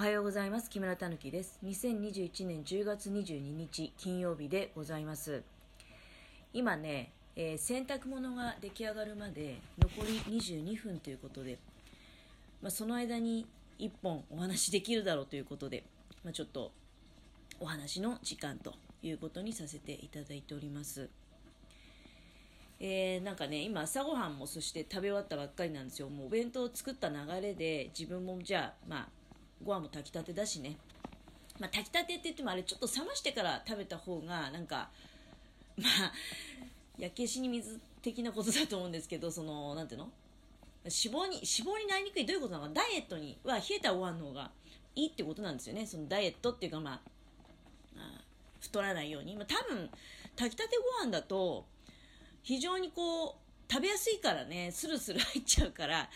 はようございます。木村たぬきです。2021年10月22日金曜日でございます。今ね、えー、洗濯物が出来上がるまで残り22分ということで、まあ、その間に1本お話できるだろうということで、まあ、ちょっとお話の時間ということにさせていただいております。えー、なんかね今朝ごはんもそして食べ終わったばっかりなんですよ。もうお弁当を作った流れで自分もじゃあまあご飯も炊きたてだしね。まあ、炊きたてって言ってもあれちょっと冷ましてから食べた方がなんか、まあ、焼け石に水的なことだと思うんですけど、その、なんていうの？脂肪に、脂肪になりにくい。どういうことなのかダイエットには冷えたご飯の方がいいってことなんですよね。そのダイエットっていうかまあ、あ太らないように。まあ、多分、炊きたてご飯だと、非常にこう、食べやすいからね、スルスル入っちゃうから、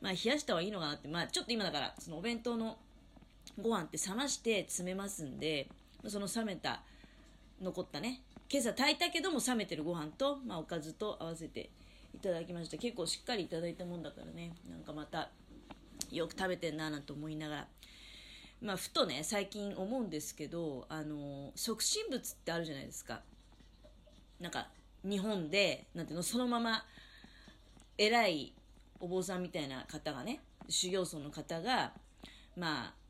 まあ冷やした方がいいのかなって、まあちょっと今だから、そのお弁当のご飯って冷まして詰めますんで、その冷めた、残ったね、今朝炊いたけども冷めてるご飯と、まあ、おかずと合わせていただきました。結構しっかりいただいたもんだからね、なんかまた、よく食べてんななんて思いながら、まあ、ふとね、最近思うんですけど、あの、促進物ってあるじゃないですか。なんか、日本で、なんていうの、そのまま、偉いお坊さんみたいな方がね、修行僧の方が、まあ、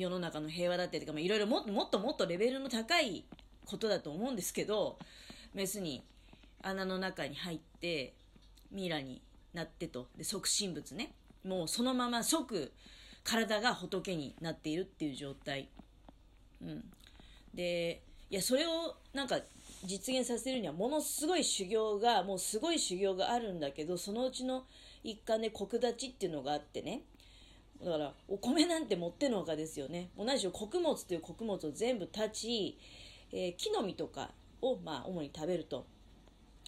世の中の平和だっていうか、まあ、いろいろもっともっともっとレベルの高いことだと思うんですけど、メスに穴の中に入って、ミイラになってと。で、即身仏ね。もうそのまま即体が仏になっているっていう状態。うん。で、いや、それをなんか実現させるにはものすごい修行が、もうすごい修行があるんだけど、そのうちの一環で国立ちっていうのがあってね。だから、お米なんて持ってのほかですよね。同じ穀物という穀物を全部断ち、えー、木の実とかを、まあ、主に食べると。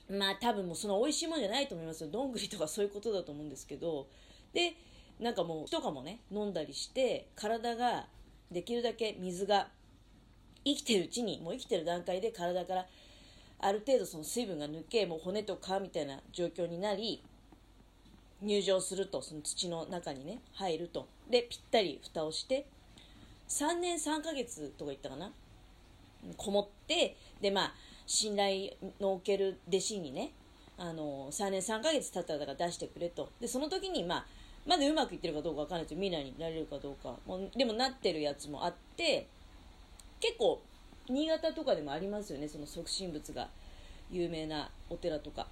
まあ、多分もうその美味しいものじゃないと思いますよ。どんぐりとかそういうことだと思うんですけど。で、なんかもう、とかもね、飲んだりして、体が、できるだけ水が生きてるうちに、もう生きてる段階で体からある程度その水分が抜け、もう骨と皮みたいな状況になり、入場すると、その土の中にね、入ると。で、ぴったり蓋をして、3年3ヶ月とか言ったかな？こもって、で、まあ、信頼のおける弟子にね、あの、3年3ヶ月経ったらだから出してくれと。で、その時に、まあ、まだうまくいってるかどうかわかんないですよ。未来になれるかどうか。もうでもなってるやつもあって、結構、新潟とかでもありますよね、その促進物が有名なお寺とか。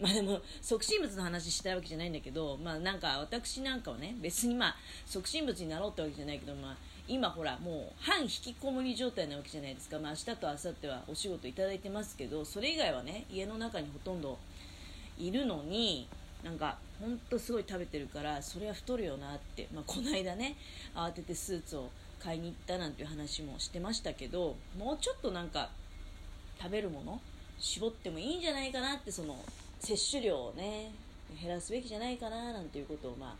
まあでも、促進物の話したいわけじゃないんだけど、まあなんか私なんかはね、別にまあ、促進物になろうってわけじゃないけど、まあ、今ほら、もう半引きこもり状態なわけじゃないですか。まあ明日と明後日はお仕事いただいてますけど、それ以外はね、家の中にほとんどいるのに、なんか、ほんとすごい食べてるから、それは太るよなって、まあこの間ね、慌ててスーツを買いに行ったなんていう話もしてましたけどもうちょっとなんか食べるもの絞ってもいいんじゃないかなってその摂取量をね減らすべきじゃないかななんていうことをまあ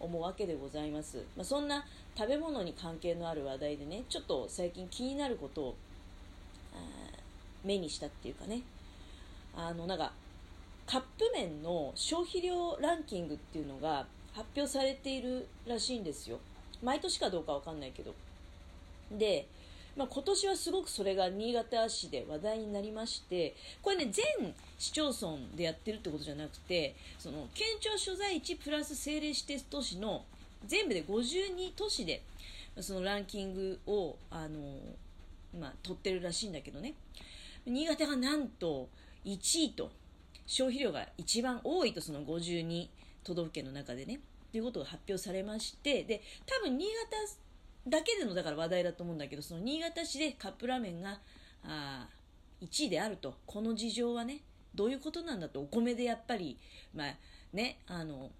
思うわけでございます、まあ、そんな食べ物に関係のある話題でねちょっと最近気になることを目にしたっていうかね。あのなんかカップ麺の消費量ランキングっていうのが発表されているらしいんですよ。毎年かどうかわかんないけど。で、まあ、今年はすごくそれが新潟市で話題になりまして、これね、全市町村でやってるってことじゃなくて、その、県庁所在地プラス政令指定都市の全部で52都市で、そのランキングを、あの、まあ、取ってるらしいんだけどね。新潟がなんと1位と、消費量が一番多いと、その52都道府県の中でね。っていうことが発表されまして、で、多分新潟だけでのだから話題だと思うんだけど、その新潟市でカップラーメンが、あ1位であると。この事情はね、どういうことなんだと。お米でやっぱり、まあね、あの、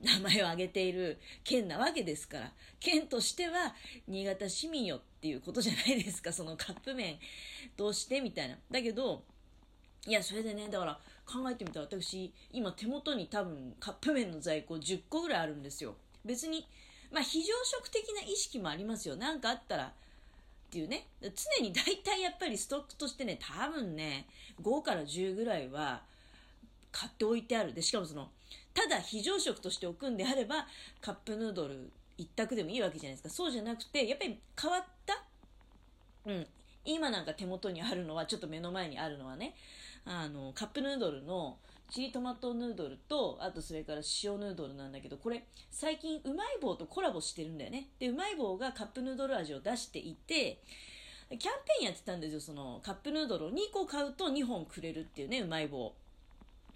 名前を挙げている県なわけですから、県としては新潟市民よっていうことじゃないですか、そのカップ麺どうしてみたいな。だけど、いや、それでね、だから考えてみたら私、今手元に多分カップ麺の在庫10個ぐらいあるんですよ。別に、まあ非常食的な意識もありますよ。なんかあったら、っていうね。常に大体やっぱりストックとしてね、多分ね、5から10ぐらいは買っておいてある。で、しかもその、ただ非常食として置くんであれば、カップヌードル一択でもいいわけじゃないですかそうじゃなくてやっぱり変わったうん今なんか手元にあるのはちょっと目の前にあるのはねあのカップヌードルのチリトマトヌードルとあとそれから塩ヌードルなんだけどこれ最近うまい棒とコラボしてるんだよね。でうまい棒がカップヌードル味を出していてキャンペーンやってたんですよそのカップヌードルを2個買うと2本くれるっていうねうまい棒。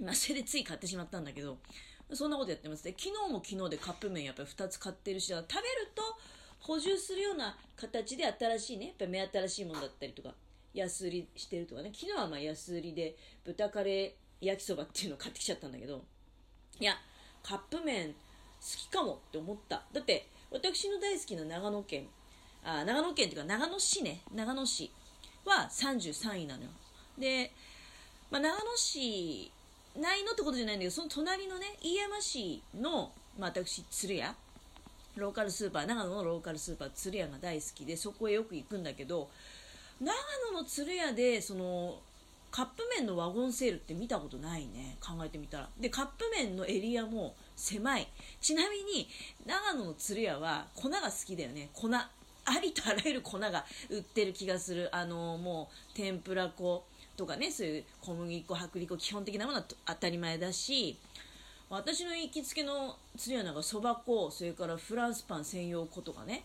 まあそれでつい買ってしまったんだけどそんなことやってます。で昨日も昨日でカップ麺やっぱり2つ買ってるし食べると補充するような形で新しいねやっぱ目新しいものだったりとか安売りしてるとかね。昨日はまあ安売りで豚カレー焼きそばっていうのを買ってきちゃったんだけどいやカップ麺好きかもって思った。だって私の大好きな長野県あ長野県っていうか長野市ね。長野市は33位なのよ。で、まあ、長野市ないのってことじゃないんだけどその隣のね飯山市の、まあ、私鶴屋。ローカルスーパー長野のローカルスーパー鶴屋が大好きでそこへよく行くんだけど長野の鶴屋でそのカップ麺のワゴンセールって見たことないね。考えてみたら。でカップ麺のエリアも狭い。ちなみに長野の鶴屋は粉が好きだよね。粉。ありとあらゆる粉が売ってる気がする。あのもう天ぷら粉とかねそういう小麦粉薄力粉基本的なものは当たり前だし。私の行きつけの鶴屋なんかそば粉それからフランスパン専用粉とかね。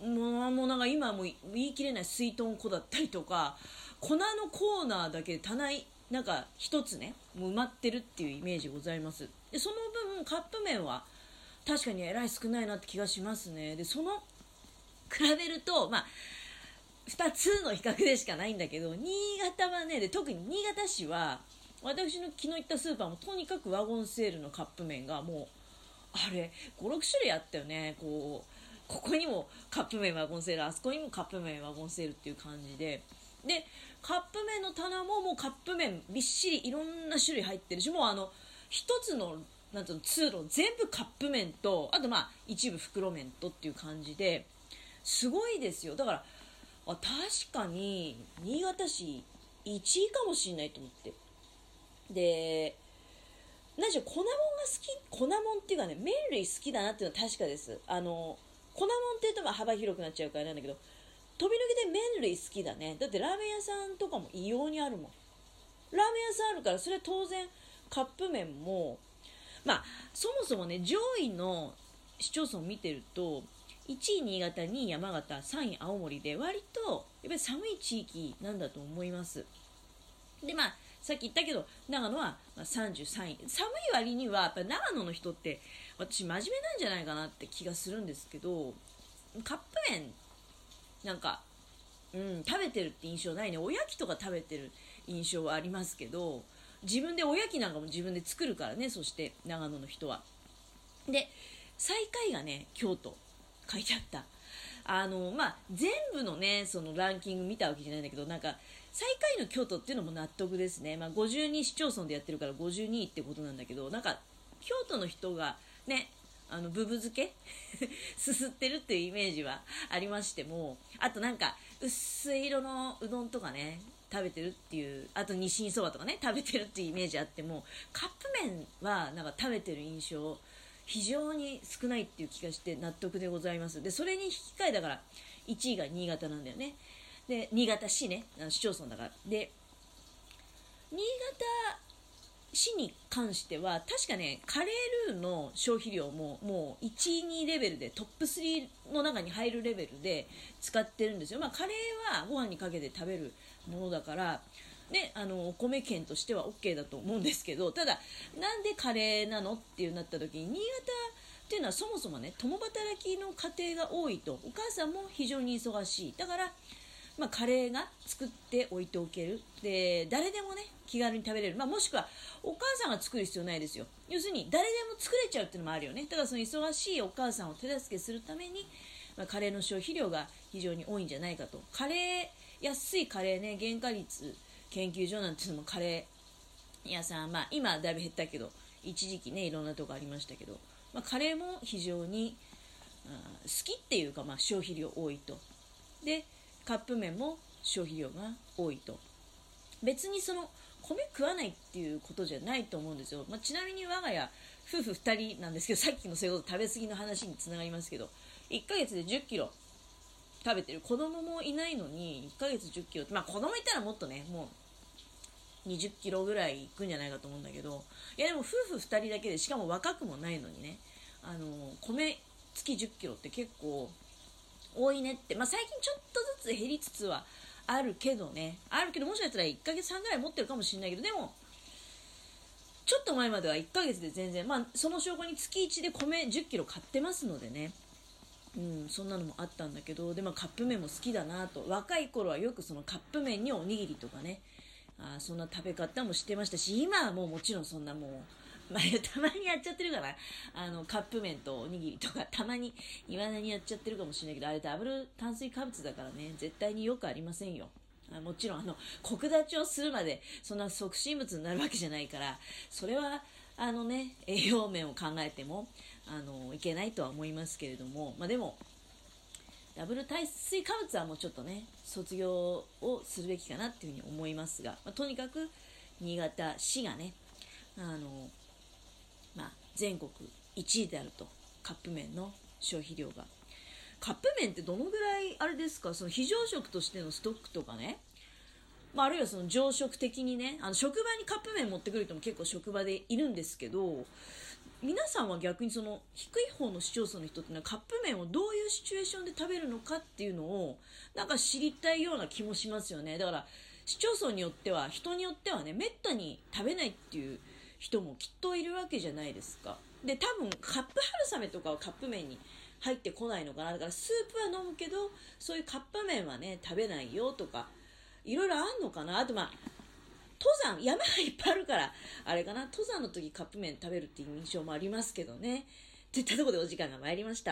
もうなんか今もう言い切れない水豚粉だったりとか粉のコーナーだけ棚なんか一つねもう埋まってるっていうイメージございます。でその分カップ麺は確かにえらい少ないなって気がしますね。でその比べるとまあ2つの比較でしかないんだけど新潟はねで特に新潟市は私の昨日行ったスーパーもとにかくワゴンセールのカップ麺がもうあれ56種類あったよね。こうここにもカップ麺ワゴンセールあそこにもカップ麺ワゴンセールっていう感じで。でカップ麺の棚ももうカップ麺びっしりいろんな種類入ってるしもうあの一つのなんていうの通路全部カップ麺とあとまあ一部袋麺とっていう感じですごいですよ。だからあ確かに新潟市1位かもしんないと思って。で何しろ粉もんが好き粉もんっていうかね麺類好きだなっていうのは確かです。あの粉もんって言うとま幅広くなっちゃうからなんだけど飛び抜けて麺類好きだね。だってラーメン屋さんとかも異様にあるもん。ラーメン屋さんあるからそれは当然カップ麺もまあそもそもね上位の市町村を見てると1位新潟2位山形3位青森で割とやっぱり寒い地域なんだと思います。でまあさっき言ったけど長野は33位。寒い割にはやっぱ長野の人って私真面目なんじゃないかなって気がするんですけどカップ麺なんか、うん、食べてるって印象ないね。おやきとか食べてる印象はありますけど自分でおやきなんかも自分で作るからねそして長野の人は。で最下位がね京都書いてあった。あのまあ全部のねそのランキング見たわけじゃないんだけどなんか最下位の京都っていうのも納得ですね、まあ、52市町村でやってるから52位ってことなんだけどなんか京都の人がねあのブブ漬け？すすってるっていうイメージはありましてもあとなんか薄い色のうどんとかね食べてるっていうあと日清そばとかね食べてるっていうイメージあってもカップ麺はなんか食べてる印象非常に少ないっていう気がして納得でございます。でそれに引き換えだから1位が新潟なんだよね。で新潟市ね市町村だから。で新潟市に関しては確かねカレールーの消費量ももう12レベルでトップ3の中に入るレベルで使ってるんですよ、まあ、カレーはご飯にかけて食べるものだからね、あのお米券としては OK だと思うんですけどただなんでカレーなのっていうなった時に新潟っていうのはそもそもね共働きの家庭が多いとお母さんも非常に忙しい。だからまあ、カレーが作っておいておける。で誰でもね気軽に食べれる、まあ、もしくはお母さんが作る必要ないですよ。要するに誰でも作れちゃうっていうのもあるよね。ただその忙しいお母さんを手助けするために、まあ、カレーの消費量が非常に多いんじゃないかと。カレー安いカレーね原価率研究所なんていうのもカレー屋さん、まあ、今だいぶ減ったけど一時期ねいろんなとこありましたけど、まあ、カレーも非常に、好きっていうか、まあ、消費量多いと。でカップ麺も消費量が多いと。別にその米食わないっていうことじゃないと思うんですよ、まあ、ちなみに我が家夫婦2人なんですけど さっきのそういうこと食べ過ぎの話につながりますけど1ヶ月で1 0キロ食べてる。子供もいないのに1ヶ月1 0キロまあ子供いたらもっとねもう2 0キロぐらいいくんじゃないかと思うんだけどいやでも夫婦2人だけでしかも若くもないのにねあの米月1 0キロって結構多いねって、まあ、最近ちょっとずつ減りつつはあるけどね。あるけどもしかしたら1ヶ月半ぐらい持ってるかもしれないけど。でもちょっと前までは1ヶ月で全然まあその証拠に月1で米1 0キロ買ってますのでね。うん、そんなのもあったんだけど。でもカップ麺も好きだなと。若い頃はよくそのカップ麺におにぎりとかね。あそんな食べ方もしてましたし今はもうもちろんそんなもうまあ、たまにやっちゃってるからあのカップ麺とおにぎりとかたまにいまだにやっちゃってるかもしれないけどあれダブル炭水化物だからね。絶対によくありませんよ。あもちろんあのコク立ちをするまでそんな促進物になるわけじゃないからそれはあのね栄養面を考えてもあのいけないとは思いますけれどもまあでもダブル炭水化物はもうちょっとね卒業をするべきかなっていうふうに思いますが、まあ、とにかく新潟市がねあの、全国1位であるとカップ麺の消費量が。カップ麺ってどのぐらいあれですか？その非常食としてのストックとかね、まあ、あるいはその常食的にねあの職場にカップ麺持ってくる人も結構職場でいるんですけど皆さんは逆にその低い方の市町村の人っていうのはカップ麺をどういうシチュエーションで食べるのかっていうのをなんか知りたいような気もしますよね。だから市町村によっては人によってはねめったに食べないっていう人もきっといるわけじゃないですか。で、多分カップ春雨とかはカップ麺に入ってこないのかな。だからスープは飲むけど、そういうカップ麺はね、食べないよとか、いろいろあんのかな。あとまあ、登山、山がいっぱいあるから、あれかな、登山の時カップ麺食べるっていう印象もありますけどね。といったところでお時間が参りました。